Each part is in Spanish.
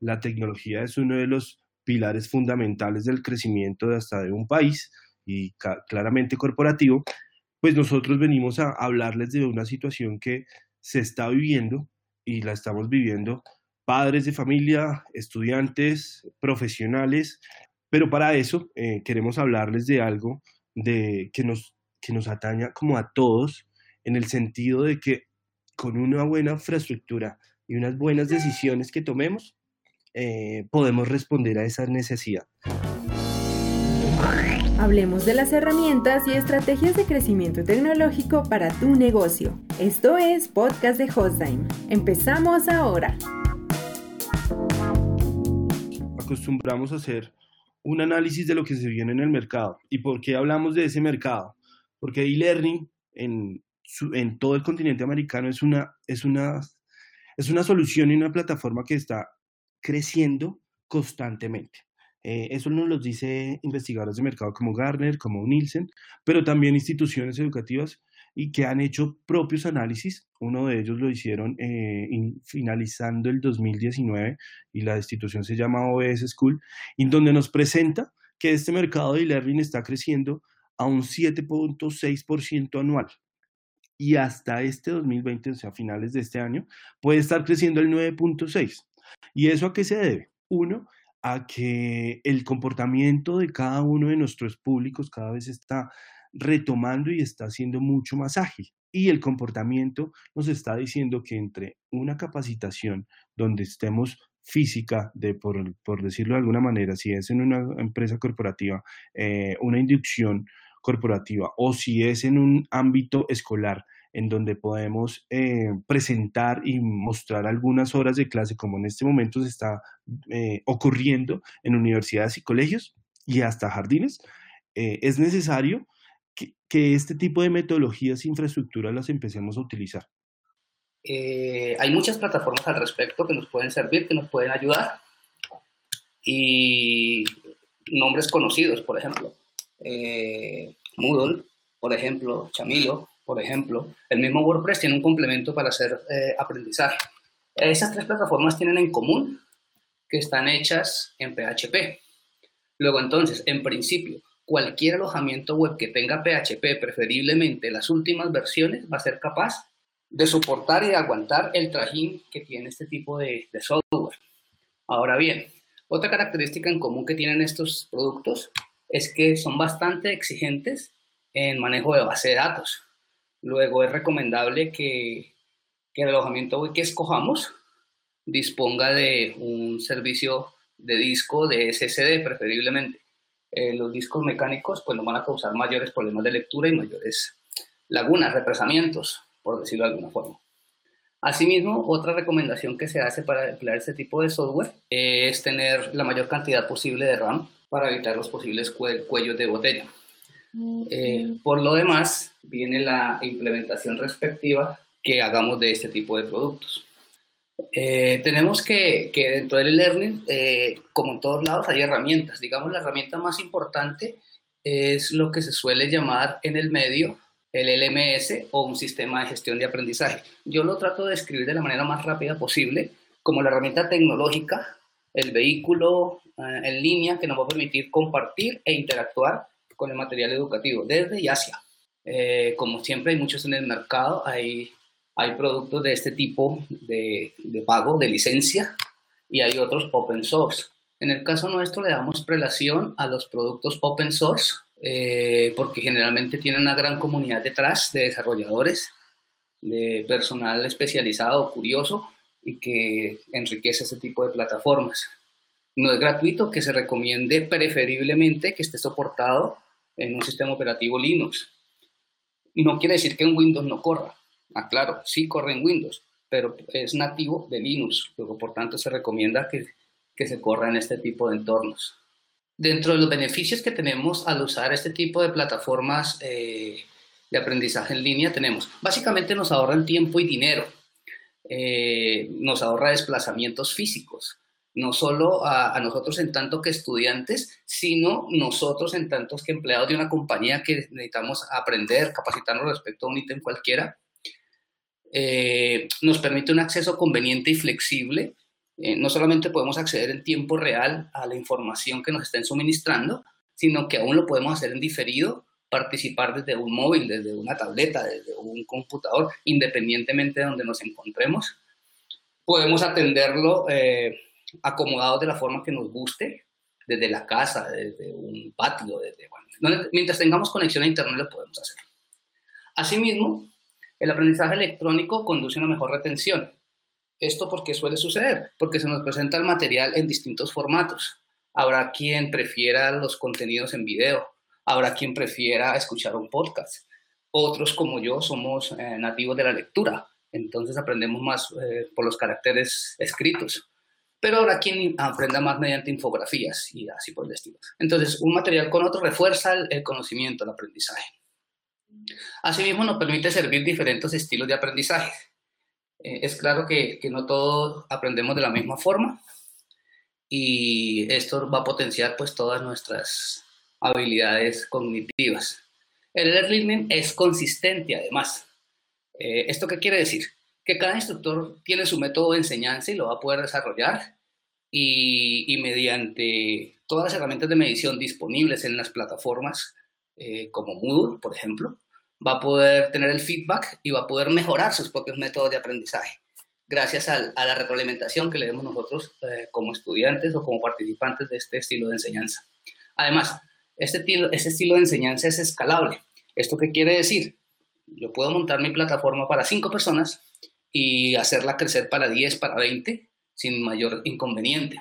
la tecnología es uno de los pilares fundamentales del crecimiento de hasta de un país y claramente corporativo, pues nosotros venimos a hablarles de una situación que se está viviendo y la estamos viviendo padres de familia, estudiantes, profesionales, pero para eso eh, queremos hablarles de algo de, que, nos, que nos ataña como a todos, en el sentido de que con una buena infraestructura y unas buenas decisiones que tomemos, eh, podemos responder a esa necesidad. Hablemos de las herramientas y estrategias de crecimiento tecnológico para tu negocio. Esto es Podcast de Hostime. Empezamos ahora. Acostumbramos a hacer un análisis de lo que se viene en el mercado. ¿Y por qué hablamos de ese mercado? Porque e-learning en, en todo el continente americano es una, es, una, es una solución y una plataforma que está creciendo constantemente. Eh, eso nos lo dice investigadores de mercado como Garner, como Nielsen, pero también instituciones educativas y que han hecho propios análisis. Uno de ellos lo hicieron eh, finalizando el 2019 y la institución se llama OBS School, en donde nos presenta que este mercado de e-learning está creciendo a un 7.6% anual. Y hasta este 2020, o sea, finales de este año, puede estar creciendo el 9.6%. ¿Y eso a qué se debe? Uno, a que el comportamiento de cada uno de nuestros públicos cada vez está retomando y está siendo mucho más ágil. Y el comportamiento nos está diciendo que entre una capacitación donde estemos física, de, por, decirlo de alguna manera, si es en una empresa corporativa, eh, una inducción corporativa o si es en un ámbito escolar, en donde podemos eh, presentar y mostrar algunas horas de clase, como en este momento se está eh, ocurriendo en universidades y colegios y hasta jardines, eh, es necesario que, que, este tipo de metodologías e infraestructuras las empecemos a utilizar. hay muchas plataformas al respecto que nos pueden servir, que nos pueden ayudar. Y nombres conocidos, por ejemplo, Moodle, por ejemplo, Chamilo, por ejemplo, el mismo WordPress tiene un complemento para hacer eh, aprendizaje. Esas tres plataformas tienen en común que están hechas en PHP. Luego, entonces, en principio, cualquier alojamiento web que tenga PHP, preferiblemente las últimas versiones, va a ser capaz de soportar y de aguantar el trajín que tiene este tipo de, de software. Ahora bien, otra característica en común que tienen estos productos es que son bastante exigentes en manejo de base de datos. Luego es recomendable que, el alojamiento que escojamos disponga de un servicio de disco de SSD preferiblemente. Eh, los discos mecánicos pues nos van a causar mayores problemas de lectura y mayores lagunas, represamientos, por decirlo de alguna forma. Asimismo, otra recomendación que se hace para emplear este tipo de software es tener la mayor cantidad posible de RAM para evitar los posibles cuellos de botella. Eh, por lo demás, viene la implementación respectiva que hagamos de este tipo de productos. Eh, tenemos que, que, dentro del learning, eh, como en todos lados, hay herramientas. Digamos, la herramienta más importante es lo que se suele llamar en el medio el LMS o un sistema de gestión de aprendizaje. Yo lo trato de describir de la manera más rápida posible como la herramienta tecnológica, el vehículo en línea que nos va a permitir compartir e interactuar con el material educativo, desde y hacia. Eh, como siempre hay muchos en el mercado, hay, hay productos de este tipo de, de pago, de licencia, y hay otros open source. En el caso nuestro le damos prelación a los productos open source eh, porque generalmente tienen una gran comunidad detrás de desarrolladores, de personal especializado, curioso y que enriquece ese tipo de plataformas. No es gratuito, que se recomiende preferiblemente que esté soportado en un sistema operativo Linux. No quiere decir que en Windows no corra. Ah, claro, sí corre en Windows, pero es nativo de Linux. Luego, por tanto, se recomienda que, que se corra en este tipo de entornos. Dentro de los beneficios que tenemos al usar este tipo de plataformas eh, de aprendizaje en línea, tenemos, básicamente nos ahorran tiempo y dinero, eh, nos ahorra desplazamientos físicos, no solo a, nosotros en tanto que estudiantes, sino nosotros en tantos que empleados de una compañía que necesitamos aprender, capacitarnos respecto a un ítem cualquiera. Eh, nos permite un acceso conveniente y flexible eh, no solamente podemos acceder en tiempo real a la información que nos estén suministrando, sino que aún lo podemos hacer en diferido, participar desde un móvil, desde una tableta, desde un computador, independientemente de donde nos encontremos. Podemos atenderlo eh, acomodados de la forma que nos guste, desde la casa, desde un patio, desde, mientras tengamos conexión a Internet lo podemos hacer. Asimismo, el aprendizaje electrónico conduce a una mejor retención. ¿Esto por qué suele suceder? Porque se nos presenta el material en distintos formatos. Habrá quien prefiera los contenidos en video, habrá quien prefiera escuchar un podcast. Otros como yo somos eh, nativos de la lectura, entonces aprendemos más eh, por los caracteres escritos. Pero habrá quien aprenda más mediante infografías y así por el estilo. Entonces, un material con otro refuerza el conocimiento, el aprendizaje. Asimismo, nos permite servir diferentes estilos de aprendizaje. Eh, es claro que, que, no todos aprendemos de la misma forma y esto va a potenciar pues todas nuestras habilidades cognitivas. El learning es consistente además. Eh, ¿Esto qué quiere decir? Que cada instructor tiene su método de enseñanza y lo va a poder desarrollar y, mediante todas las herramientas de medición disponibles en las plataformas eh, como Moodle, por ejemplo, va a poder tener el feedback y va a poder mejorar sus propios métodos de aprendizaje gracias a, la retroalimentación que le demos nosotros eh, como estudiantes o como participantes de este estilo de enseñanza. Además, este este estilo de enseñanza es escalable. ¿Esto qué quiere decir? Yo puedo montar mi plataforma para 5 personas y hacerla crecer para 10, para 20, sin mayor inconveniente.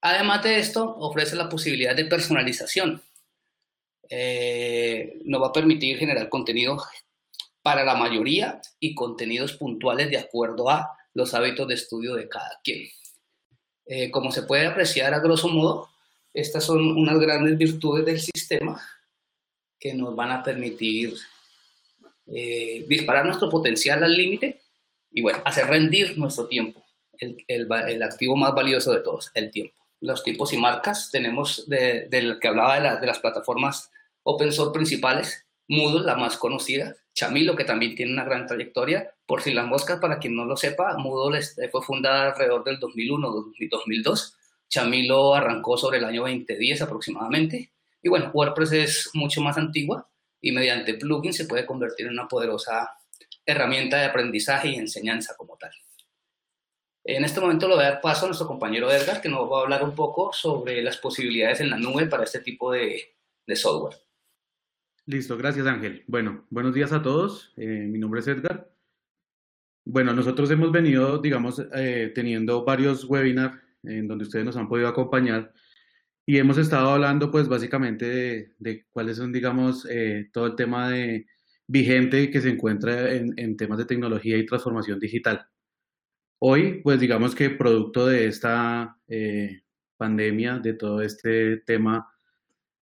Además de esto, ofrece la posibilidad de personalización. Eh, nos va a permitir generar contenido para la mayoría y contenidos puntuales de acuerdo a los hábitos de estudio de cada quien. Eh, como se puede apreciar a grosso modo, estas son unas grandes virtudes del sistema que nos van a permitir eh, disparar nuestro potencial al límite y bueno, hacer rendir nuestro tiempo, el, el, activo más valioso de todos, el tiempo. Los tipos y marcas tenemos del que hablaba de, de las plataformas open source principales, Moodle, la más conocida, Chamilo, que también tiene una gran trayectoria. Por si las moscas, para quien no lo sepa, Moodle fue fundada alrededor del 2001-2002. Chamilo arrancó sobre el año 2010 aproximadamente. Y bueno, WordPress es mucho más antigua y mediante plugins se puede convertir en una poderosa herramienta de aprendizaje y enseñanza como tal. En este momento le voy a dar paso a nuestro compañero Edgar, que nos va a hablar un poco sobre las posibilidades en la nube para este tipo de software. Listo, gracias Ángel. Bueno, buenos días a todos. Eh, mi nombre es Edgar. Bueno, nosotros hemos venido, digamos, eh, teniendo varios webinars en donde ustedes nos han podido acompañar y hemos estado hablando, pues, básicamente de, cuáles son, digamos, eh, todo el tema de vigente que se encuentra en, temas de tecnología y transformación digital. Hoy, pues, digamos que producto de esta pandemia, de todo este tema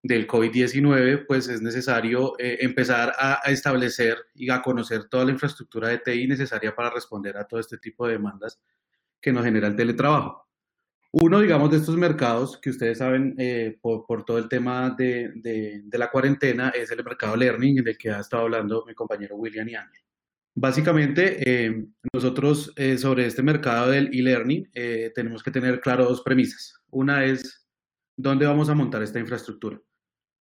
del COVID-19, pues es necesario eh, empezar a, establecer y a conocer toda la infraestructura de TI necesaria para responder a todo este tipo de demandas que nos genera el teletrabajo. Uno, digamos, de estos mercados que ustedes saben eh, por, todo el tema de, de, la cuarentena es el mercado learning, en el que ha estado hablando mi compañero William y Ángel. Básicamente, eh, nosotros sobre este mercado del e-learning tenemos que tener claro dos premisas. Una es dónde vamos a montar esta infraestructura.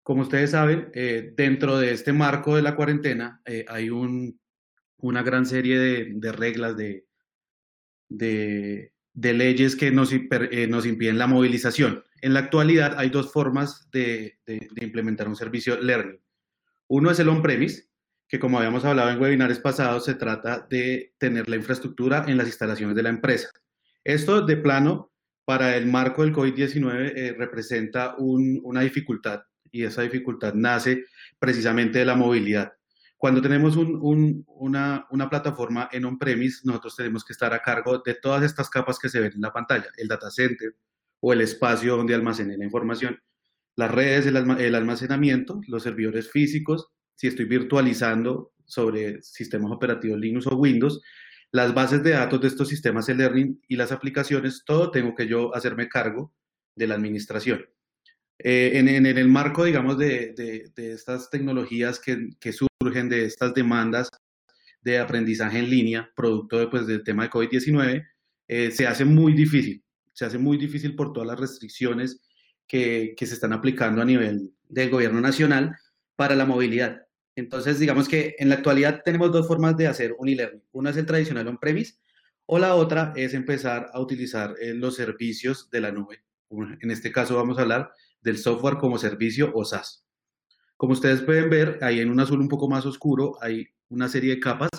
Como ustedes saben, eh, dentro de este marco de la cuarentena eh, hay una gran serie de, reglas, de, de, leyes que nos, eh, nos, impiden la movilización. En la actualidad hay dos formas de, implementar un servicio Learning. Uno es el on-premise, que como habíamos hablado en webinares pasados, se trata de tener la infraestructura en las instalaciones de la empresa. Esto de plano, para el marco del COVID-19, representa una dificultad y esa dificultad nace precisamente de la movilidad. Cuando tenemos una, plataforma en on-premise, nosotros tenemos que estar a cargo de todas estas capas que se ven en la pantalla, el data center o el espacio donde almacene la información, las redes, el, almacenamiento, los servidores físicos, si estoy virtualizando sobre sistemas operativos Linux o Windows, las bases de datos de estos sistemas e-learning y las aplicaciones, todo tengo que yo hacerme cargo de la administración. Eh, en, el marco, digamos, de, estas tecnologías que, surgen de estas demandas de aprendizaje en línea, producto pues, del tema de COVID-19, se hace muy difícil. Se hace muy difícil por todas las restricciones que, que se están aplicando a nivel del gobierno nacional para la movilidad. Entonces, digamos que en la actualidad tenemos dos formas de hacer un e-learning. Una es el tradicional on-premise o la otra es empezar a utilizar eh, los servicios de la nube. En este caso vamos a hablar del software como servicio o SaaS. Como ustedes pueden ver, ahí en un azul un poco más oscuro hay una serie de capas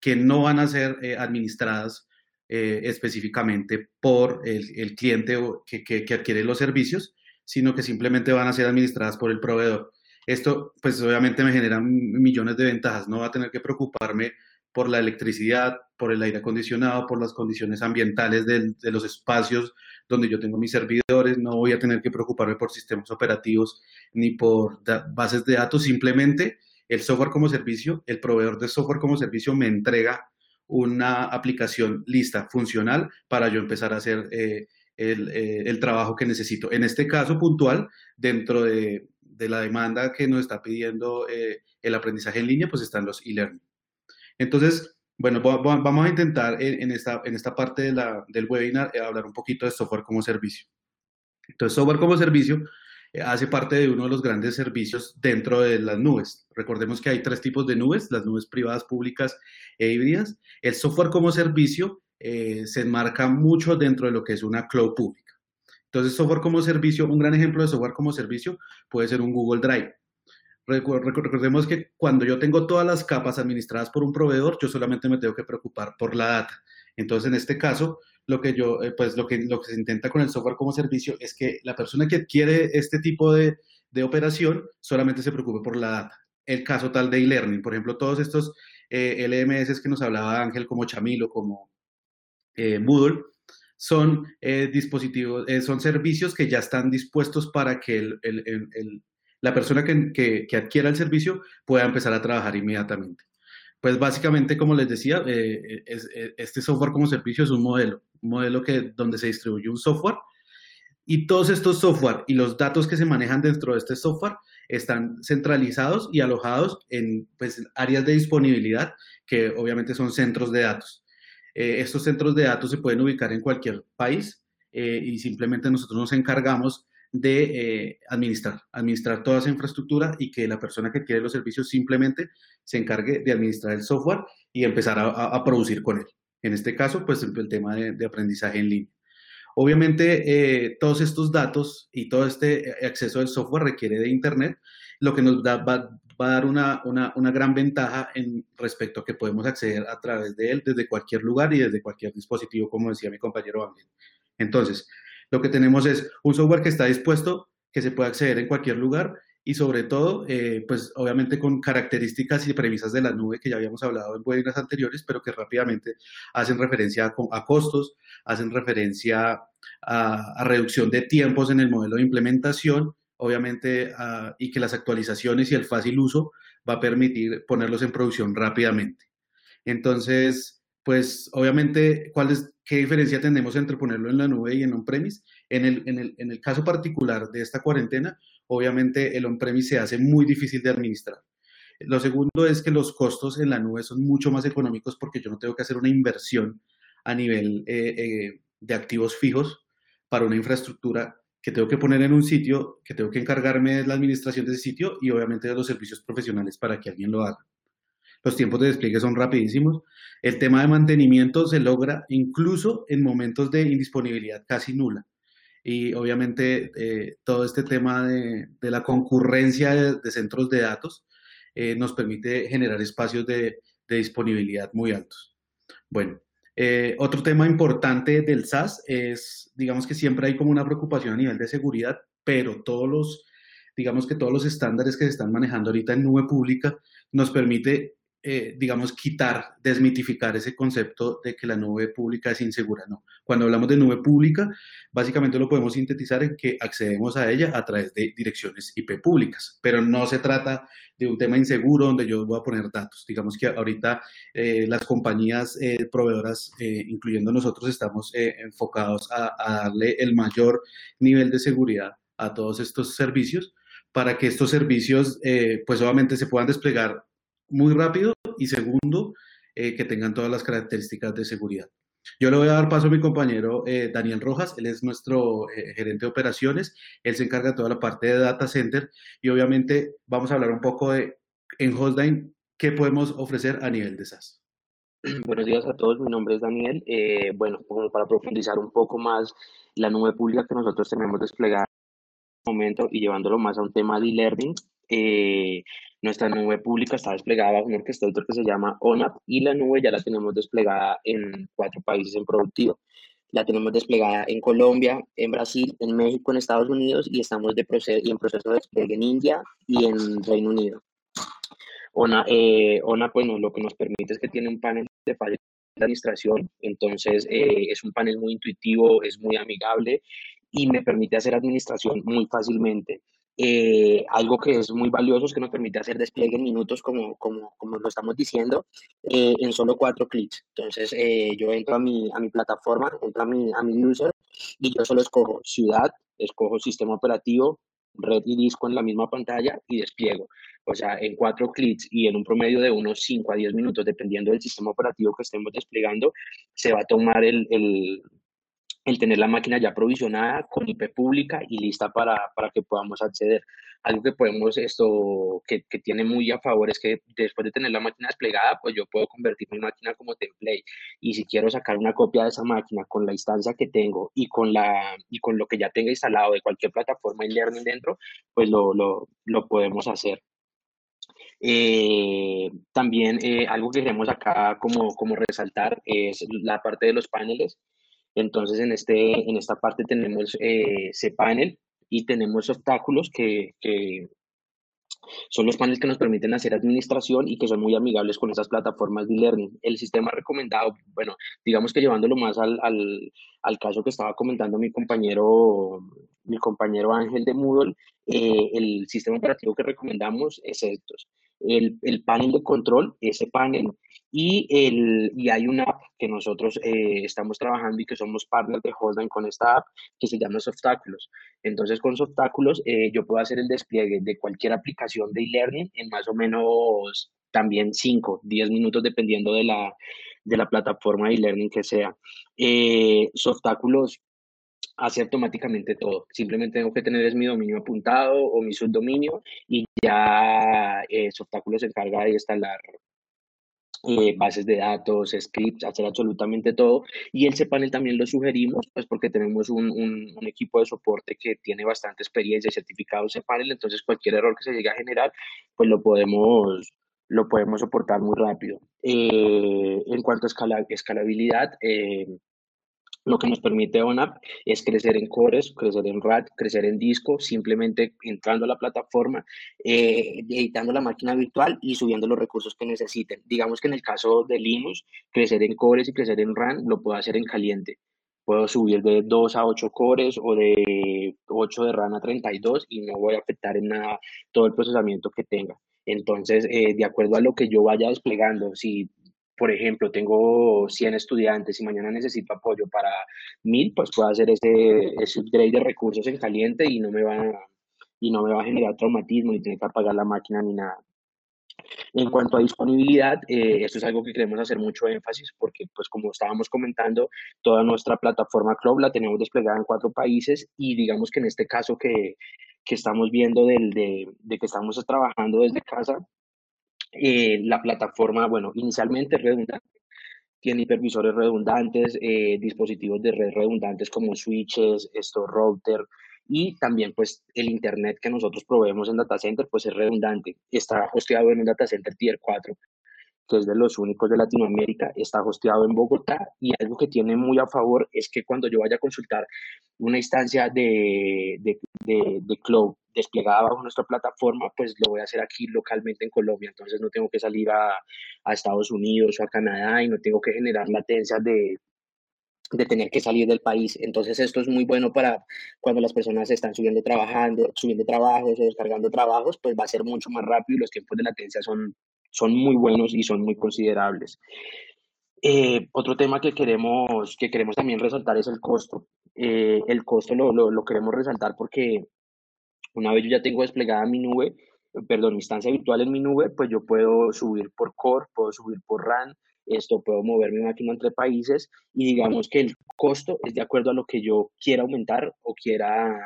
que no van a ser eh, administradas eh, específicamente por el, cliente que, que adquiere los servicios, sino que simplemente van a ser administradas por el proveedor. Esto, pues obviamente me genera millones de ventajas. No va a tener que preocuparme por la electricidad, por el aire acondicionado, por las condiciones ambientales de los espacios donde yo tengo mis servidores. No voy a tener que preocuparme por sistemas operativos ni por bases de datos. Simplemente el software como servicio, el proveedor de software como servicio me entrega una aplicación lista, funcional, para yo empezar a hacer eh, el, eh, el, trabajo que necesito. En este caso puntual, dentro de, de la demanda que nos está pidiendo eh, el aprendizaje en línea, pues están los e-learning. Entonces, bueno, vamos a intentar en, esta, en esta parte de la, del webinar eh, hablar un poquito de software como servicio. Entonces, software como servicio eh, hace parte de uno de los grandes servicios dentro de las nubes. Recordemos que hay tres tipos de nubes, las nubes privadas, públicas e híbridas. El software como servicio se enmarca mucho dentro de lo que es una cloud pública. Entonces, software como servicio, un gran ejemplo de software como servicio puede ser un Google Drive. Recordemos que cuando yo tengo todas las capas administradas por un proveedor, yo solamente me tengo que preocupar por la data. Entonces, en este caso, lo que yo, eh, pues lo que, lo que se intenta con el software como servicio es que la persona que adquiere este tipo de, de operación solamente se preocupe por la data. El caso tal de e-learning, por ejemplo, todos estos eh, LMS que nos hablaba Ángel, como Chamilo, como eh, Moodle, son eh, dispositivos, eh, son servicios que ya están dispuestos para que el, la persona que, que, adquiera el servicio pueda empezar a trabajar inmediatamente. Pues básicamente, como les decía, eh, es, este software como servicio es un modelo, un modelo que, donde se distribuye un software y todos estos software y los datos que se manejan dentro de este software están centralizados y alojados en pues, áreas de disponibilidad que obviamente son centros de datos. Eh, estos centros de datos se pueden ubicar en cualquier país eh, y simplemente nosotros nos encargamos de eh, administrar, administrar toda esa infraestructura y que la persona que quiere los servicios simplemente se encargue de administrar el software y empezar a, producir con él. En este caso, pues el, tema de, aprendizaje en línea. Obviamente, todos estos datos y todo este acceso al software requiere de Internet, lo que nos va a dar una, una, una, gran ventaja en respecto a que podemos acceder a través de él desde cualquier lugar y desde cualquier dispositivo, como decía mi compañero Ángel. Entonces, lo que tenemos es un software que está dispuesto, que se puede acceder en cualquier lugar y sobre todo, eh, pues obviamente con características y premisas de la nube que ya habíamos hablado en webinars anteriores, pero que rápidamente hacen referencia a, costos, hacen referencia a, reducción de tiempos en el modelo de implementación obviamente, y que las actualizaciones y el fácil uso va a permitir ponerlos en producción rápidamente. Entonces, pues obviamente, ¿cuál es, ¿qué diferencia tenemos entre ponerlo en la nube y en on-premise? En el, en, el, en el caso particular de esta cuarentena, obviamente el on-premise se hace muy difícil de administrar. Lo segundo es que los costos en la nube son mucho más económicos porque yo no tengo que hacer una inversión a nivel eh, eh, de activos fijos para una infraestructura que tengo que poner en un sitio, que tengo que encargarme de la administración de ese sitio y obviamente de los servicios profesionales para que alguien lo haga. Los tiempos de despliegue son rapidísimos. El tema de mantenimiento se logra incluso en momentos de indisponibilidad casi nula. Y obviamente eh, todo este tema de, la concurrencia de, centros de datos eh, nos permite generar espacios de, disponibilidad muy altos. Bueno, eh, otro tema importante del SaaS es, digamos que siempre hay como una preocupación a nivel de seguridad, pero todos los, digamos que todos los estándares que se están manejando ahorita en nube pública nos permite eh, digamos, quitar, desmitificar ese concepto de que la nube pública es insegura. No. Cuando hablamos de nube pública, básicamente lo podemos sintetizar en que accedemos a ella a través de direcciones IP públicas, pero no se trata de un tema inseguro donde yo voy a poner datos. Digamos que ahorita eh, las compañías eh, proveedoras, incluyendo nosotros, estamos enfocados a, a darle el mayor nivel de seguridad a todos estos servicios para que estos servicios, pues obviamente se puedan desplegar muy rápido y segundo, eh, que tengan todas las características de seguridad. Yo le voy a dar paso a mi compañero eh, Daniel Rojas, él es nuestro eh, gerente de operaciones, él se encarga de toda la parte de data center y obviamente vamos a hablar un poco de en Hostline qué podemos ofrecer a nivel de SaaS. Buenos días a todos, mi nombre es Daniel. Eh, bueno, para profundizar un poco más la nube pública que nosotros tenemos desplegada en este momento y llevándolo más a un tema de e-learning, nuestra nube pública está desplegada bajo un orquestador que se llama ONAP y la nube ya la tenemos desplegada en cuatro países en productivo. La tenemos desplegada en Colombia, en Brasil, en México, en Estados Unidos y estamos de y en proceso de despliegue en India y en Reino Unido. ONA, eh, ONA pues, lo que nos permite es que tiene un panel de administración, entonces eh, es un panel muy intuitivo, es muy amigable y me permite hacer administración muy fácilmente. Eh, algo que es muy valioso es que nos permite hacer despliegue en minutos, como, como, como lo estamos diciendo, eh, en solo cuatro clics. Entonces, eh, yo entro a mi, a mi plataforma, entro a mi, a mi user y yo solo escojo ciudad, escojo sistema operativo, red y disco en la misma pantalla y despliego. O sea, en cuatro clics y en un promedio de unos 5 a 10 minutos, dependiendo del sistema operativo que estemos desplegando, se va a tomar el, el el tener la máquina ya provisionada con IP pública y lista para, para que podamos acceder. Algo que podemos, esto, que, que, tiene muy a favor es que después de tener la máquina desplegada, pues yo puedo convertir mi máquina como template. Y si quiero sacar una copia de esa máquina con la instancia que tengo y con, la, y con lo que ya tenga instalado de cualquier plataforma en Learning dentro, pues lo, lo, lo podemos hacer. Eh, también eh, algo que queremos acá como, como resaltar es la parte de los paneles. Entonces, en, este, en esta parte tenemos eh, cPanel y tenemos obstáculos que, que, son los paneles que nos permiten hacer administración y que son muy amigables con esas plataformas de learning. El sistema recomendado, bueno, digamos que llevándolo más al, al, al caso que estaba comentando mi compañero, mi compañero Ángel de Moodle, eh, el sistema operativo que recomendamos es estos. El, el panel de control, ese panel, y, el, y hay una app que nosotros eh, estamos trabajando y que somos partners de Holden con esta app que se llama Softáculos. Entonces, con Softáculos eh, yo puedo hacer el despliegue de cualquier aplicación de e-learning en más o menos también 5, 10 minutos dependiendo de la, de la plataforma de e-learning que sea. Eh, Softáculos hace automáticamente todo. Simplemente tengo que tener es mi dominio apuntado o mi subdominio y ya eh, Softáculos se encarga de instalar eh, bases de datos, scripts, hacer absolutamente todo. Y el cPanel también lo sugerimos, pues porque tenemos un, un, equipo de soporte que tiene bastante experiencia y certificado cPanel, entonces cualquier error que se llegue a generar, pues lo podemos, lo podemos soportar muy rápido. Eh, en cuanto a escalabilidad, eh, lo que nos permite ONAP es crecer en cores, crecer en RAD, crecer en disco, simplemente entrando a la plataforma, eh, editando la máquina virtual y subiendo los recursos que necesiten. Digamos que en el caso de Linux, crecer en cores y crecer en RAM lo puedo hacer en caliente. Puedo subir de 2 a 8 cores o de 8 de RAM a 32 y no voy a afectar en nada todo el procesamiento que tenga. Entonces, eh, de acuerdo a lo que yo vaya desplegando, si por ejemplo, tengo 100 estudiantes y mañana necesito apoyo para 1000, pues puedo hacer ese, ese upgrade de recursos en caliente y no me va, y no me va a generar traumatismo ni tener que apagar la máquina ni nada. En cuanto a disponibilidad, eh, esto es algo que queremos hacer mucho énfasis porque, pues como estábamos comentando, toda nuestra plataforma Club la tenemos desplegada en cuatro países y digamos que en este caso que, que estamos viendo del, de, de que estamos trabajando desde casa, eh, la plataforma, bueno, inicialmente redundante, tiene hipervisores redundantes, eh, dispositivos de red redundantes como switches, esto, router, y también pues el internet que nosotros proveemos en data center pues es redundante. Está hosteado en un data center tier 4 que es de los únicos de Latinoamérica, está hosteado en Bogotá y algo que tiene muy a favor es que cuando yo vaya a consultar una instancia de, de, de, cloud desplegada bajo nuestra plataforma, pues lo voy a hacer aquí localmente en Colombia, entonces no tengo que salir a, a Estados Unidos o a Canadá y no tengo que generar latencias de, de tener que salir del país. Entonces esto es muy bueno para cuando las personas están subiendo trabajando, subiendo trabajos o descargando trabajos, pues va a ser mucho más rápido y los tiempos de latencia son son muy buenos y son muy considerables. Eh, otro tema que queremos, que queremos también resaltar es el costo. Eh, el costo lo, lo, queremos resaltar porque una vez yo ya tengo desplegada mi nube, perdón, mi instancia virtual en mi nube, pues yo puedo subir por core, puedo subir por RAM, esto puedo mover mi máquina entre países y digamos que el costo es de acuerdo a lo que yo quiera aumentar o quiera,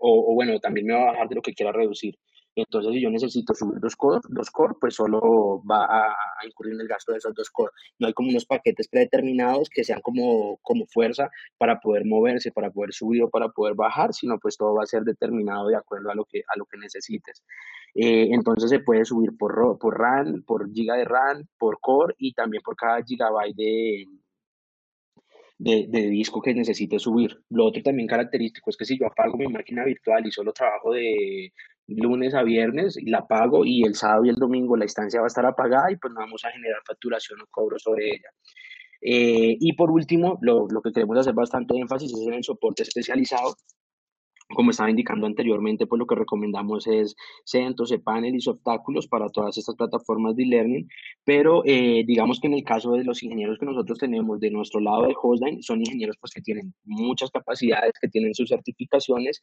o bueno, también me va a bajar de lo que quiera reducir. Entonces, si yo necesito subir dos core, dos core pues solo va a, incurrir en el gasto de esos dos core. No hay como unos paquetes predeterminados que sean como, como fuerza para poder moverse, para poder subir o para poder bajar, sino pues todo va a ser determinado de acuerdo a lo que, a lo que necesites. Eh, entonces se puede subir por, por RAM, por giga de RAM, por core y también por cada gigabyte de, de, de, disco que necesite subir. Lo otro también característico es que si yo apago mi máquina virtual y solo trabajo de lunes a viernes, la pago y el sábado y el domingo la instancia va a estar apagada y pues no vamos a generar facturación o cobro sobre ella. Eh, y por último, lo, lo que queremos hacer bastante énfasis es en el soporte especializado, como estaba indicando anteriormente, pues lo que recomendamos es CENTOS, cPanel y Softáculos para todas estas plataformas de e-learning, pero eh, digamos que en el caso de los ingenieros que nosotros tenemos de nuestro lado de Hostline, son ingenieros pues que tienen muchas capacidades, que tienen sus certificaciones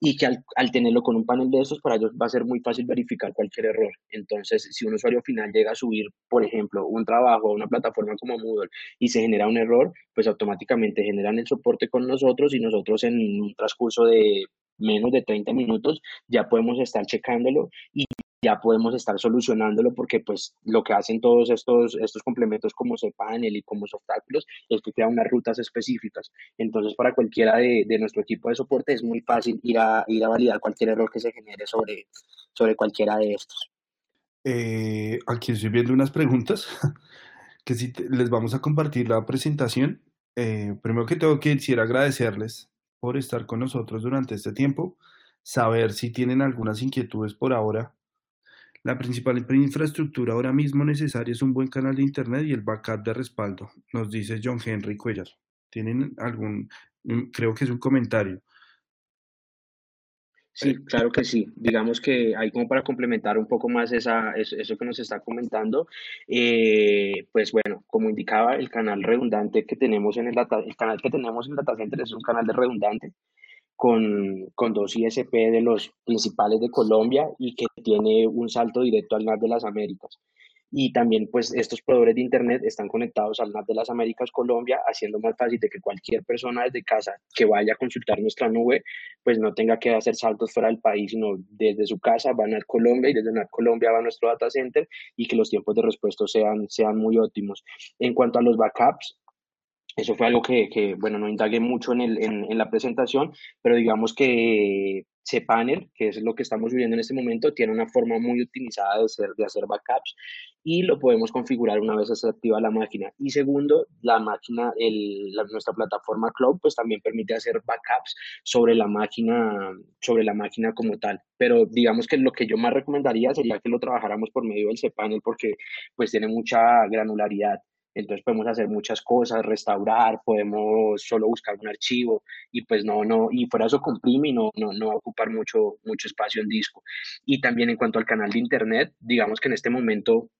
y que al, al, tenerlo con un panel de estos, para ellos va a ser muy fácil verificar cualquier error. Entonces, si un usuario final llega a subir, por ejemplo, un trabajo a una plataforma como Moodle y se genera un error, pues automáticamente generan el soporte con nosotros y nosotros en un transcurso de menos de 30 minutos, ya podemos estar checándolo y ya podemos estar solucionándolo porque pues lo que hacen todos estos, estos complementos como cPanel y como Softáculos es que crean unas rutas específicas. Entonces para cualquiera de, de, nuestro equipo de soporte es muy fácil ir a, ir a validar cualquier error que se genere sobre, sobre cualquiera de estos. Eh, aquí estoy viendo unas preguntas que si les vamos a compartir la presentación. Eh, primero que todo quisiera agradecerles por estar con nosotros durante este tiempo, saber si tienen algunas inquietudes por ahora. La principal infraestructura ahora mismo necesaria es un buen canal de Internet y el backup de respaldo, nos dice John Henry Cuellar. ¿Tienen algún, mm, creo que es un comentario? Sí, claro que sí. Digamos que hay como para complementar un poco más esa, eso, que nos está comentando, eh, pues bueno, como indicaba, el canal redundante que tenemos en el data, canal que tenemos en Data Center es un canal de redundante con, con dos ISP de los principales de Colombia y que tiene un salto directo al NAT de las Américas y también pues estos proveedores de internet están conectados al NAT de las Américas Colombia, haciendo más fácil de que cualquier persona desde casa que vaya a consultar nuestra nube, pues no tenga que hacer saltos fuera del país, sino desde su casa va a Colombia y desde NAT Colombia va a nuestro data center y que los tiempos de respuesta sean, sean muy óptimos. En cuanto a los backups, eso fue algo que, que, bueno, no indagué mucho en, el, en, en la presentación, pero digamos que cPanel, que es lo que estamos viviendo en este momento, tiene una forma muy optimizada de hacer, de hacer backups y lo podemos configurar una vez se activa la máquina. Y segundo, la máquina, el, nuestra plataforma cloud, pues también permite hacer backups sobre la máquina, sobre la máquina como tal. Pero digamos que lo que yo más recomendaría sería que lo trabajáramos por medio del cPanel porque pues tiene mucha granularidad. Entonces podemos hacer muchas cosas, restaurar, podemos solo buscar un archivo y pues no, no, y fuera eso comprime y no, no, no va a ocupar mucho, mucho espacio en disco. Y también en cuanto al canal de internet, digamos que en este momento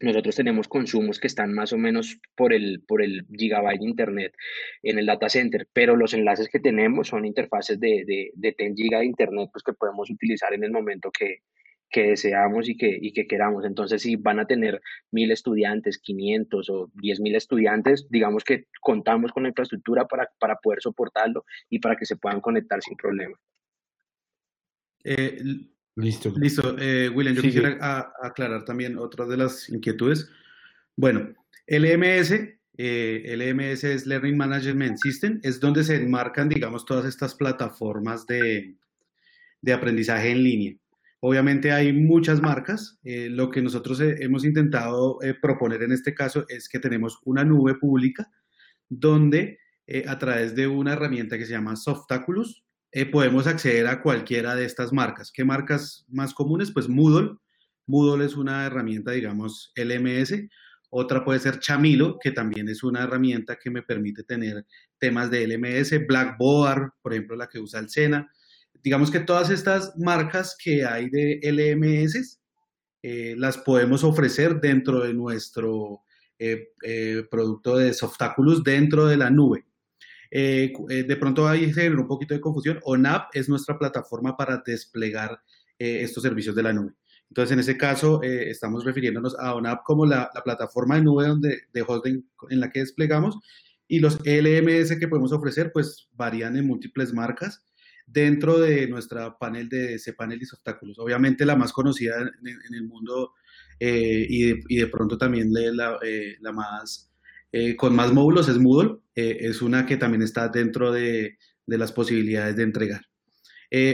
nosotros tenemos consumos que están más o menos por el, por el gigabyte de internet en el data center, pero los enlaces que tenemos son interfaces de, de, de 10 gigas de internet pues, que podemos utilizar en el momento que, que deseamos y que, y que queramos. Entonces, si van a tener mil estudiantes, 500 o 10 mil estudiantes, digamos que contamos con la infraestructura para, para poder soportarlo y para que se puedan conectar sin problema. Eh, listo. Listo. Eh, William, yo sí, quisiera sí. A, aclarar también otras de las inquietudes. Bueno, LMS, eh, LMS es Learning Management System, es donde se enmarcan, digamos, todas estas plataformas de, de aprendizaje en línea. Obviamente hay muchas marcas. Eh, lo que nosotros eh, hemos intentado eh, proponer en este caso es que tenemos una nube pública donde a través de una herramienta que se llama Softaculous podemos acceder a cualquiera de estas marcas. ¿Qué marcas más comunes? Pues Moodle. Moodle es una herramienta, digamos, LMS. Otra puede ser Chamilo, que también es una herramienta que me permite tener temas de LMS. Blackboard, por ejemplo, la que usa el Sena digamos que todas estas marcas que hay de LMS eh, las podemos ofrecer dentro de nuestro eh, eh, producto de Softaculous dentro de la nube. De pronto ahí se genera un poquito de confusión. ONAP es nuestra plataforma para desplegar estos servicios de la nube. Entonces, en ese caso, estamos refiriéndonos a una app como la, plataforma de nube donde, de hosting en la que desplegamos y los LMS que podemos ofrecer, pues varían en múltiples marcas dentro de nuestra panel de cPanel y obstáculos. Obviamente la más conocida en, el mundo eh, y, de, pronto también la, eh, la más con más módulos es Moodle. es una que también está dentro de, de las posibilidades de entregar.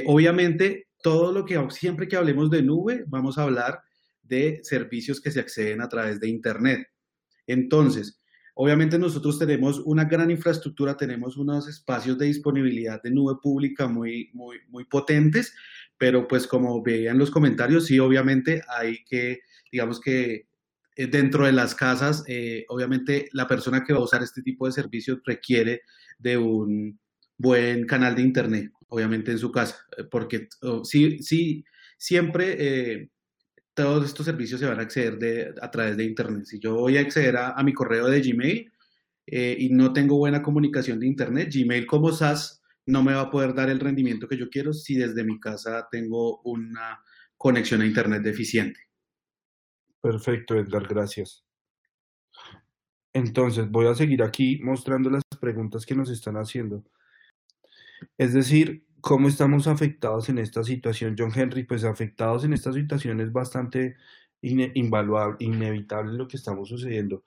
obviamente todo lo que siempre que hablemos de nube, vamos a hablar de servicios que se acceden a través de Internet. Entonces, obviamente nosotros tenemos una gran infraestructura, tenemos unos espacios de disponibilidad de nube pública muy, muy, muy potentes, pero pues como veían los comentarios, sí, obviamente hay que, digamos que eh, dentro de las casas, eh, obviamente la persona que va a usar este tipo de servicios requiere de un buen canal de Internet obviamente en su casa, eh, porque oh, sí, sí, siempre todos estos servicios se van a acceder de, a través de Internet. Si yo voy a acceder a, mi correo de Gmail eh, y no tengo buena comunicación de Internet, Gmail como SaaS no me va a poder dar el rendimiento que yo quiero si desde mi casa tengo una conexión a Internet deficiente. Perfecto, Edgar, gracias. Entonces, voy a seguir aquí mostrando las preguntas que nos están haciendo. Es decir, ¿cómo estamos afectados en esta situación, John Henry? Pues afectados en esta situación es bastante invaluable, inevitable lo que estamos sucediendo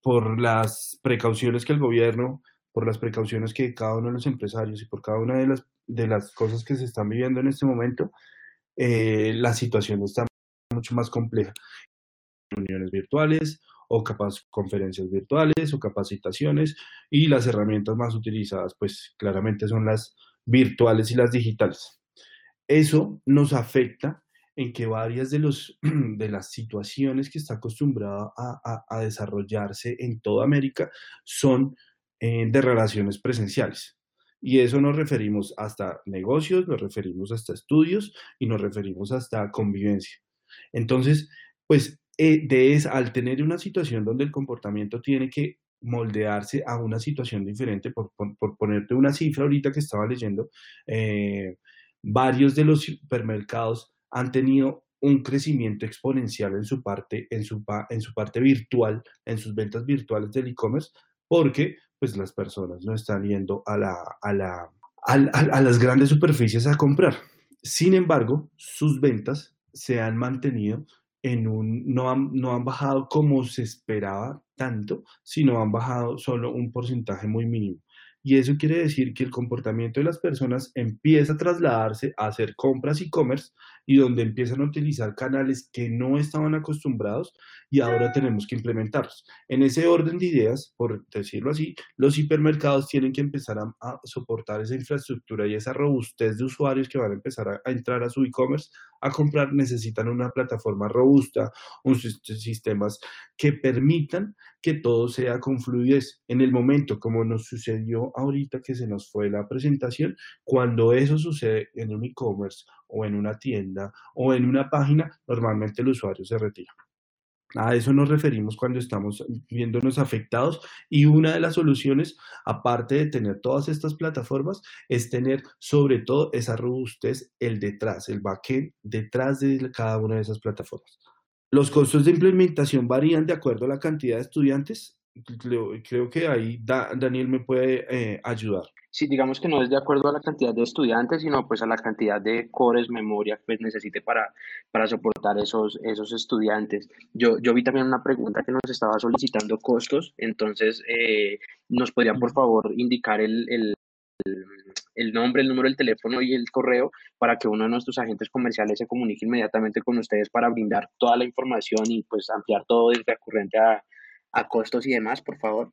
por las precauciones que el gobierno, por las precauciones que cada uno de los empresarios y por cada una de las, de las cosas que se están viviendo en este momento, eh, la situación está mucho más compleja. Reuniones virtuales, o capaz conferencias virtuales o capacitaciones y las herramientas más utilizadas pues claramente son las virtuales y las digitales. Eso nos afecta en que varias de, los, de las situaciones que está acostumbrada a, desarrollarse en toda América son eh, de relaciones presenciales. Y eso nos referimos hasta negocios, nos referimos hasta estudios y nos referimos hasta convivencia. Entonces, pues eh, de al tener una situación donde el comportamiento tiene que moldearse a una situación diferente, por, ponerte una cifra ahorita que estaba leyendo, eh, varios de los supermercados han tenido un crecimiento exponencial en su parte, en su, en su parte virtual, en sus ventas virtuales del e-commerce, porque pues las personas no están yendo a, la, a, la, a las grandes superficies a comprar. Sin embargo, sus ventas se han mantenido no, han, no han bajado como se esperaba tanto, sino han bajado solo un porcentaje muy mínimo. Y eso quiere decir que el comportamiento de las personas empieza a trasladarse a hacer compras e-commerce y donde empiezan a utilizar canales que no estaban acostumbrados y ahora tenemos que implementarlos. En ese orden de ideas, por decirlo así, los hipermercados tienen que empezar a, soportar esa infraestructura y esa robustez de usuarios que van a empezar a, entrar a su e-commerce a comprar. Necesitan una plataforma robusta, unos sistemas que permitan que todo sea con fluidez. En el momento, como nos sucedió ahorita que se nos fue la presentación, cuando eso sucede en un e-commerce o en una tienda o en una página, normalmente el usuario se retira. A eso nos referimos cuando estamos viéndonos afectados y una de las soluciones, aparte de tener todas estas plataformas, es tener sobre todo esa robustez, el detrás, el backend detrás de cada una de esas plataformas. Los costos de implementación varían de acuerdo a la cantidad de estudiantes. Creo, que ahí Daniel me puede eh, ayudar. Sí, digamos que no es de acuerdo a la cantidad de estudiantes, sino pues a la cantidad de cores, memoria que pues, necesite para, para soportar esos, esos estudiantes. Yo, yo vi también una pregunta que nos estaba solicitando costos, entonces eh, nos podría por favor indicar el, el, el, nombre, el número del teléfono y el correo para que uno de nuestros agentes comerciales se comunique inmediatamente con ustedes para brindar toda la información y pues ampliar todo desde recurrente a, a costos y demás, por favor.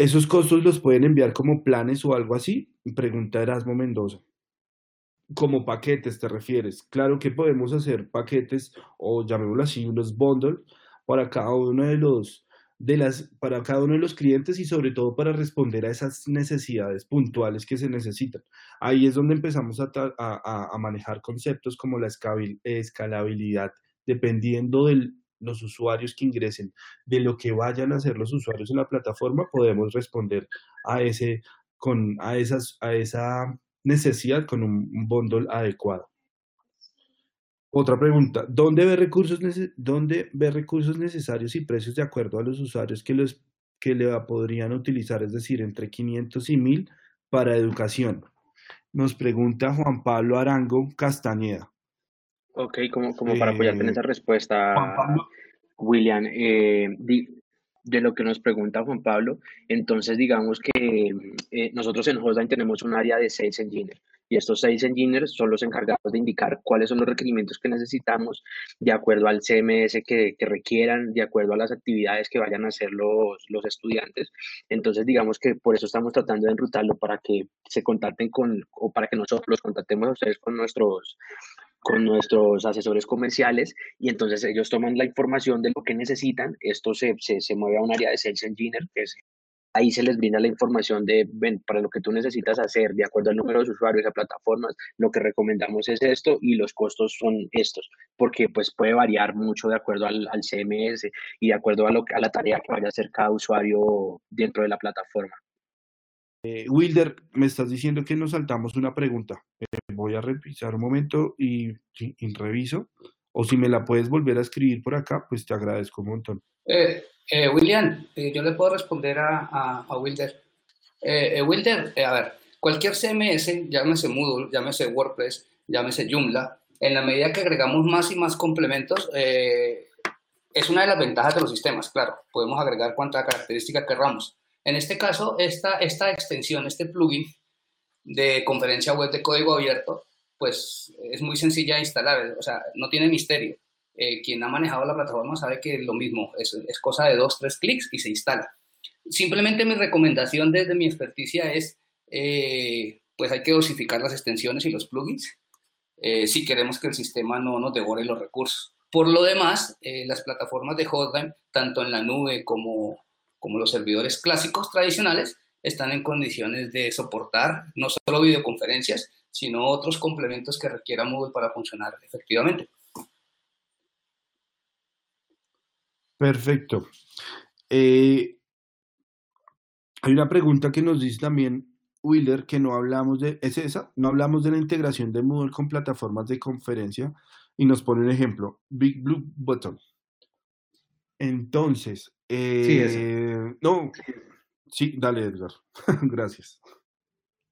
¿Esos costos los pueden enviar como planes o algo así? Pregunta Erasmo Mendoza. Como paquetes te refieres. Claro que podemos hacer paquetes o llamémoslo así, unos bundles para cada uno de los de las para cada uno de los clientes y sobre todo para responder a esas necesidades puntuales que se necesitan. Ahí es donde empezamos a, a manejar conceptos como la escalabilidad, dependiendo del, los usuarios que ingresen, de lo que vayan a hacer los usuarios en la plataforma, podemos responder a, ese, con, a, esas, a esa necesidad con un, bundle adecuado. Otra pregunta, ¿dónde ve recursos, ve recursos necesarios y precios de acuerdo a los usuarios que, los, que le podrían utilizar, es decir, entre 500 y 1000 para educación? Nos pregunta Juan Pablo Arango Castañeda. Ok, como, como para apoyarte en esa respuesta, William, eh, de lo que nos pregunta Juan Pablo, entonces digamos que eh, nosotros en Hostline tenemos un área de Sales Engineer y estos Sales Engineers son los encargados de indicar cuáles son los requerimientos que necesitamos de acuerdo al CMS que, que requieran, de acuerdo a las actividades que vayan a hacer los, los estudiantes. Entonces digamos que por eso estamos tratando de enrutarlo para que se contacten con, o para que nosotros los contactemos a ustedes con nuestros con nuestros asesores comerciales y entonces ellos toman la información de lo que necesitan, esto se, se, se mueve a un área de Sales Engineer, que es ahí se les brinda la información de, ven, para lo que tú necesitas hacer, de acuerdo al número de usuarios a plataformas, lo que recomendamos es esto y los costos son estos, porque pues puede variar mucho de acuerdo al, CMS y de acuerdo a, lo, a la tarea que vaya a hacer cada usuario dentro de la plataforma. Eh, Wilder, me estás diciendo que nos saltamos una pregunta. Eh, voy a revisar un momento y, y, reviso. O si me la puedes volver a escribir por acá, pues te agradezco un montón. Eh, eh, William, eh, yo le puedo responder a, a, Wilder. Wilder, a ver, cualquier CMS, llámese Moodle, llámese WordPress, llámese Joomla, en la medida que agregamos más y más complementos, es una de las ventajas de los sistemas, claro, podemos agregar cuanta característica querramos. En este caso, esta, esta extensión, este plugin de conferencia web de código abierto, pues es muy sencilla de instalar, o sea, no tiene misterio. Eh, quien ha manejado la plataforma sabe que lo mismo, es, es, cosa de dos, tres clics y se instala. Simplemente mi recomendación desde mi experticia es, eh, pues hay que dosificar las extensiones y los plugins eh, si queremos que el sistema no nos devore los recursos. Por lo demás, las plataformas de Hotline, tanto en la nube como, como los servidores clásicos tradicionales, están en condiciones de soportar no solo videoconferencias, sino otros complementos que requiera Moodle para funcionar efectivamente. Perfecto. Eh, hay una pregunta que nos dice también Wheeler que no hablamos de, es esa, no hablamos de la integración de Moodle con plataformas de conferencia y nos pone un ejemplo, Big Blue Button. Entonces, eh, no, sí, dale Edgar, gracias.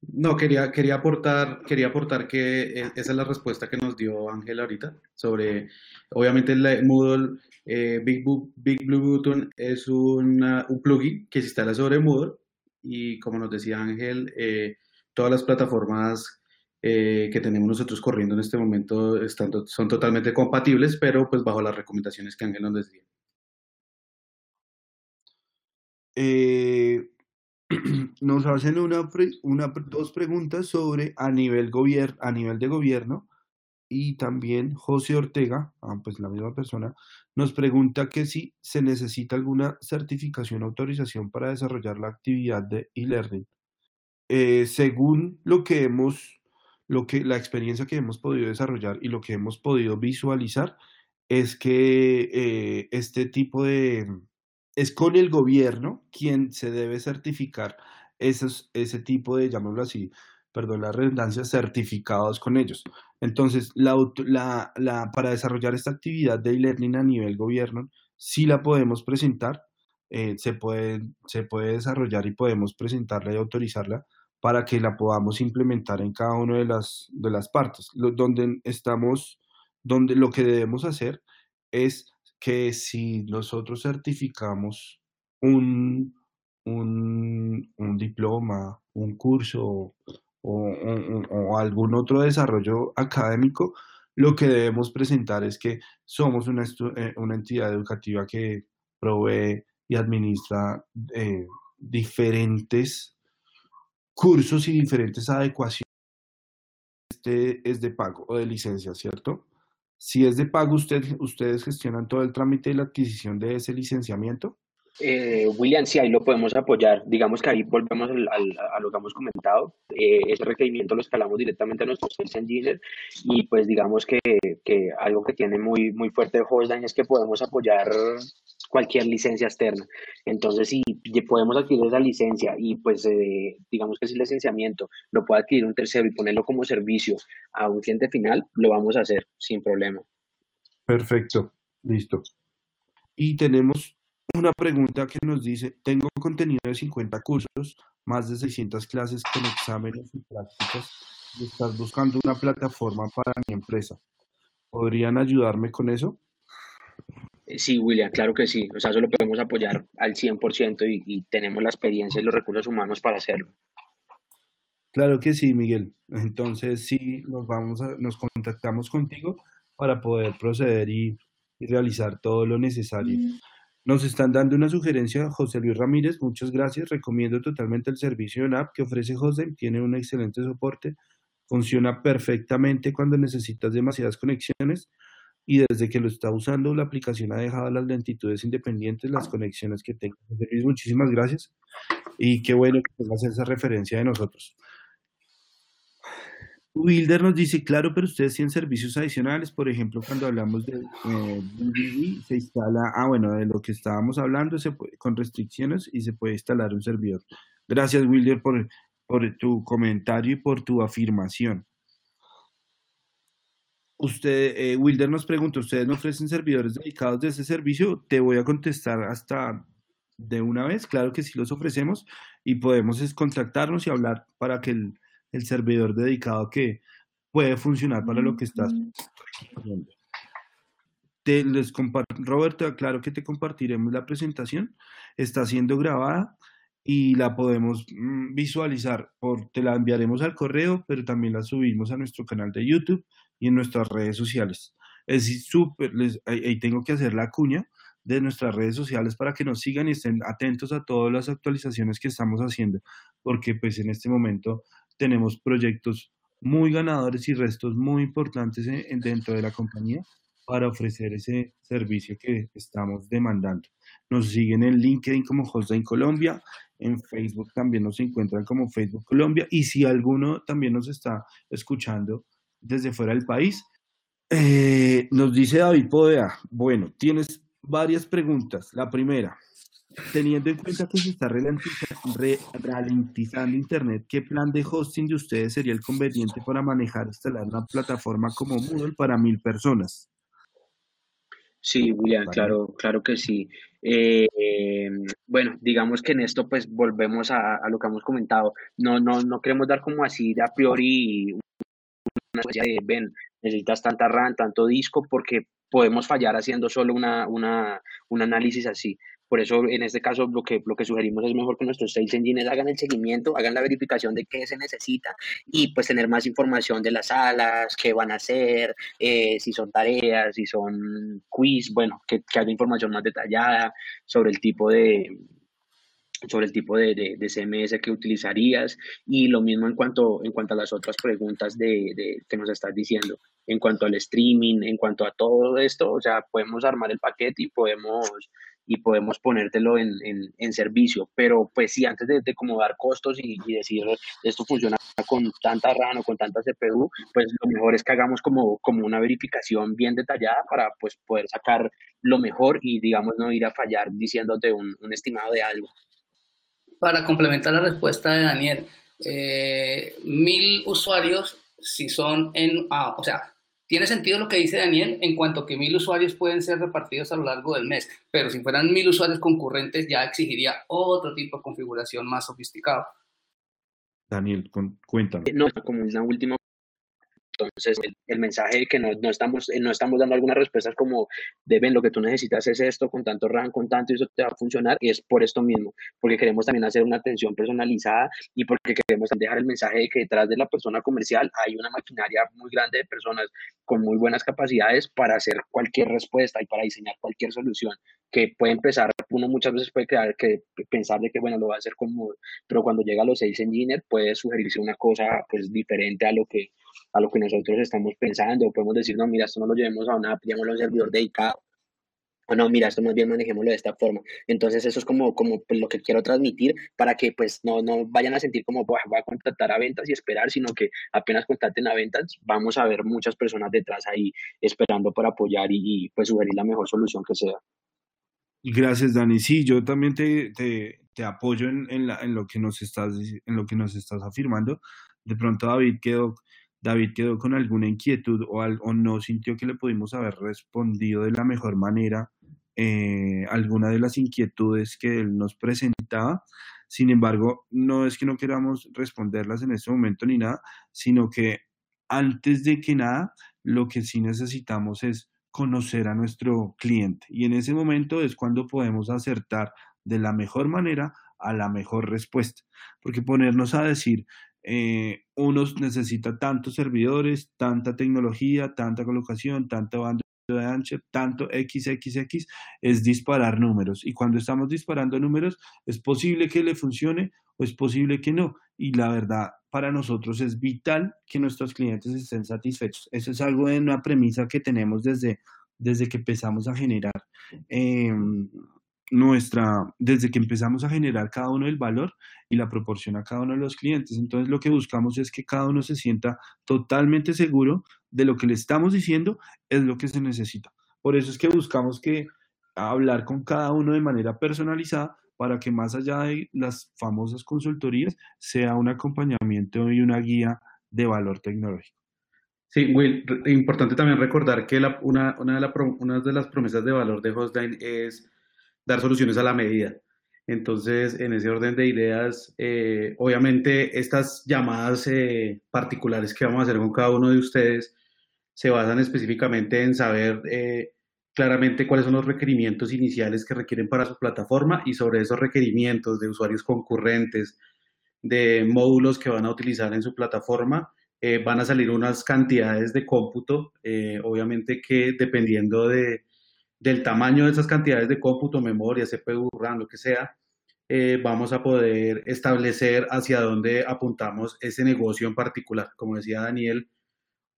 No, quería, quería, aportar, quería aportar que e, esa es la respuesta que nos dio Ángel ahorita sobre, obviamente, el Moodle eh, Big, Big, Blue Button es un plugin que se instala sobre Moodle y, como nos decía Ángel, eh, todas las plataformas eh, que tenemos nosotros corriendo en este momento están, son totalmente compatibles, pero pues bajo las recomendaciones que Ángel nos decía. Nos hacen una, una, dos preguntas sobre a nivel, a nivel de gobierno y también José Ortega, ah, pues la misma persona, nos pregunta que si se necesita alguna certificación o autorización para desarrollar la actividad de e-learning. Eh, según lo que hemos, lo que, la experiencia que hemos podido desarrollar y lo que hemos podido visualizar, es que eh, este tipo de, es con el gobierno quien se debe certificar esos, ese tipo de, llamémoslo así, perdón la redundancia, certificados con ellos. Entonces, la, la, la, para desarrollar esta actividad de e-learning a nivel gobierno, sí la podemos presentar, eh, se, puede, se puede desarrollar y podemos presentarla y autorizarla para que la podamos implementar en cada una de las, de las partes. donde estamos, donde lo que debemos hacer es que si nosotros certificamos un, un, diploma, un curso o, algún otro desarrollo académico, lo que debemos presentar es que somos una, eh, una entidad educativa que provee y administra eh, diferentes cursos y diferentes adecuaciones. Este es de pago o de licencia, ¿cierto? Si es de pago, usted, ¿ustedes gestionan todo el trámite de la adquisición de ese licenciamiento? Eh, William, sí, ahí lo podemos apoyar. Digamos que ahí volvemos al, a lo que hemos comentado. Eh, ese requerimiento lo escalamos directamente a nuestros sales engineers y pues digamos que, que, algo que tiene muy, muy fuerte Hostline es que podemos apoyar cualquier licencia externa. Entonces, si podemos adquirir esa licencia y pues eh, digamos que ese licenciamiento lo puede adquirir un tercero y ponerlo como servicio a un cliente final, lo vamos a hacer sin problema. Perfecto, listo. Y tenemos una pregunta que nos dice, tengo contenido de 50 cursos, más de 600 clases con exámenes y prácticas y estás buscando una plataforma para mi empresa. ¿Podrían ayudarme con eso? Eh, sí, William, claro que sí. O sea, eso lo podemos apoyar al 100% y, y tenemos la experiencia y los recursos humanos para hacerlo. Claro que sí, Miguel. Entonces sí, nos vamos a, nos contactamos contigo para poder proceder y, y realizar todo lo necesario. Nos están dando una sugerencia, José Luis Ramírez, muchas gracias. Recomiendo totalmente el servicio en app que ofrece José, tiene un excelente soporte, funciona perfectamente cuando necesitas demasiadas conexiones y desde que lo está usando la aplicación ha dejado las lentitudes independientes, las conexiones que tengo. José Luis, muchísimas gracias y qué bueno que tengas esa referencia de nosotros. Wilder nos dice, claro, pero ustedes tienen servicios adicionales, por ejemplo, cuando hablamos de eh, se instala, ah, bueno, de lo que estábamos hablando, se con restricciones y se puede instalar un servidor. Gracias, Wilder, por, por tu comentario y por tu afirmación. Usted, eh, Wilder nos pregunta, ¿ustedes no ofrecen servidores dedicados de ese servicio? Te voy a contestar hasta de una vez, claro que sí los ofrecemos y podemos contactarnos y hablar para que el, el servidor dedicado que puede funcionar para lo que estás haciendo. Te les Roberto, aclaro que te compartiremos la presentación. Está siendo grabada y la podemos mm, visualizar. Por, te la enviaremos al correo, pero también la subimos a nuestro canal de YouTube y en nuestras redes sociales. Es súper, ahí, ahí tengo que hacer la cuña de nuestras redes sociales para que nos sigan y estén atentos a todas las actualizaciones que estamos haciendo, porque pues en este momento tenemos proyectos muy ganadores y restos muy importantes en, dentro de la compañía para ofrecer ese servicio que estamos demandando. Nos siguen en LinkedIn como Hostline Colombia, en Facebook también nos encuentran como Facebook Colombia y si alguno también nos está escuchando desde fuera del país, eh, nos dice David Podea, bueno, tienes varias preguntas. La primera, teniendo en cuenta que se está ralentizando Internet, ¿qué plan de hosting de ustedes sería el conveniente para manejar, instalar una plataforma como Moodle para mil personas? Sí, William, claro, claro que sí. Eh, em, bueno, digamos que en esto pues volvemos a, a, lo que hemos comentado. No, no, no queremos dar como así de a priori una especie de, ven, necesitas tanta RAM, tanto disco, porque podemos fallar haciendo solo una, una, un análisis así. Por eso, en este caso, lo que, lo que sugerimos es mejor que nuestros sales engineers hagan el seguimiento, hagan la verificación de qué se necesita y pues tener más información de las salas, qué van a hacer, eh, si son tareas, si son quiz, bueno, que, que haya información más detallada sobre el tipo de, sobre el tipo de, de, de, CMS que utilizarías. Y lo mismo en cuanto, en cuanto a las otras preguntas de, de, que nos estás diciendo, en cuanto al streaming, en cuanto a todo esto, o sea, podemos armar el paquete y podemos, y podemos ponértelo en, en, en servicio, pero pues sí, antes de, de acomodar costos y, y, decir esto funciona con tanta RAM o con tanta CPU, pues lo mejor es que hagamos como, como una verificación bien detallada para pues poder sacar lo mejor y digamos no ir a fallar diciéndote un, un estimado de algo. Para complementar la respuesta de Daniel, eh, mil usuarios, si son en, ah, o sea, tiene sentido lo que dice Daniel en cuanto que mil usuarios pueden ser repartidos a lo largo del mes, pero si fueran mil usuarios concurrentes ya exigiría otro tipo de configuración más sofisticado. Daniel, cuéntame. No, como una última entonces, el, el mensaje que no, no, estamos, no estamos dando algunas respuestas como, deben, lo que tú necesitas es esto, con tanto RAM, con tanto, y eso te va a funcionar, y es por esto mismo, porque queremos también hacer una atención personalizada y porque queremos dejar el mensaje de que detrás de la persona comercial hay una maquinaria muy grande de personas con muy buenas capacidades para hacer cualquier respuesta y para diseñar cualquier solución que puede empezar, uno muchas veces puede crear que pensar de que, bueno, lo va a hacer como, pero cuando llega a los seis engineers puede sugerirse una cosa pues diferente a lo que a lo que nosotros estamos pensando, podemos decir, no, mira, esto no lo llevemos a una app, llevémoslo a un servidor dedicado, o no, mira, esto más bien manejémoslo de esta forma. Entonces eso es como, como pues, lo que quiero transmitir para que pues no, no vayan a sentir como voy a contactar a ventas y esperar, sino que apenas contacten a ventas, vamos a ver muchas personas detrás ahí esperando para apoyar y, y pues sugerir la mejor solución que sea. Gracias, Dani. Sí, yo también te, te, te apoyo en, en, la, en, lo que nos estás, en lo que nos estás afirmando. De pronto David quedó, David quedó con alguna inquietud o, al, o no sintió que le pudimos haber respondido de la mejor manera eh, alguna de las inquietudes que él nos presentaba. Sin embargo, no es que no queramos responderlas en este momento ni nada, sino que antes de que nada, lo que sí necesitamos es conocer a nuestro cliente. Y en ese momento es cuando podemos acertar de la mejor manera a la mejor respuesta. Porque ponernos a decir, eh, uno necesita tantos servidores, tanta tecnología, tanta colocación, tanta banda de ancho, tanto XXX, es disparar números. Y cuando estamos disparando números, es posible que le funcione o es posible que no. Y la verdad, para nosotros es vital que nuestros clientes estén satisfechos. Eso es algo de una premisa que tenemos desde, desde que empezamos a generar eh, nuestra, desde que empezamos a generar cada uno el valor y la proporción a cada uno de los clientes. Entonces lo que buscamos es que cada uno se sienta totalmente seguro de lo que le estamos diciendo es lo que se necesita. Por eso es que buscamos que hablar con cada uno de manera personalizada para que más allá de las famosas consultorías sea un acompañamiento y una guía de valor tecnológico. Sí, Will, importante también recordar que la, una, una, de una, de las promesas de valor de Hostline es dar soluciones a la medida. Entonces, en ese orden de ideas, eh, obviamente estas llamadas eh, particulares que vamos a hacer con cada uno de ustedes se basan específicamente en saber eh, claramente cuáles son los requerimientos iniciales que requieren para su plataforma y sobre esos requerimientos de usuarios concurrentes, de módulos que van a utilizar en su plataforma, van a salir unas cantidades de cómputo, obviamente que dependiendo de, del tamaño de esas cantidades de cómputo, memoria, CPU, RAM, lo que sea, eh, vamos a poder establecer hacia dónde apuntamos ese negocio en particular. Como decía Daniel,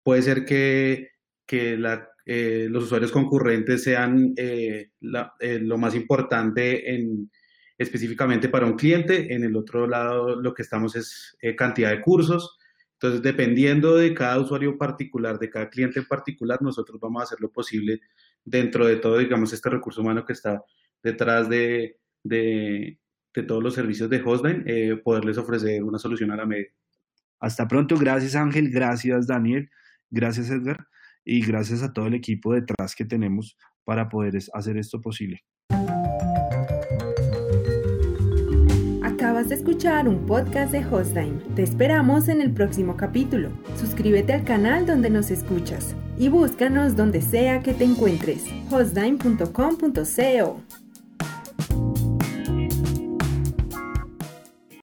puede ser que, que la, eh, los usuarios concurrentes sean eh, lo más importante en, específicamente para un cliente. En el otro lado, lo que estamos es cantidad de cursos. Entonces, dependiendo de cada usuario particular, de cada cliente en particular, nosotros vamos a hacer lo posible dentro de todo, digamos, este recurso humano que está detrás de, de, todos los servicios de Hostline, eh, poderles ofrecer una solución a la medida. Hasta pronto, gracias Ángel, gracias Daniel, gracias Edgar y gracias a todo el equipo detrás que tenemos para poder hacer esto posible. De escuchar un podcast de Hostline. Te esperamos en el próximo capítulo. Suscríbete al canal donde nos escuchas y búscanos donde sea que te encuentres. hostdime.com.co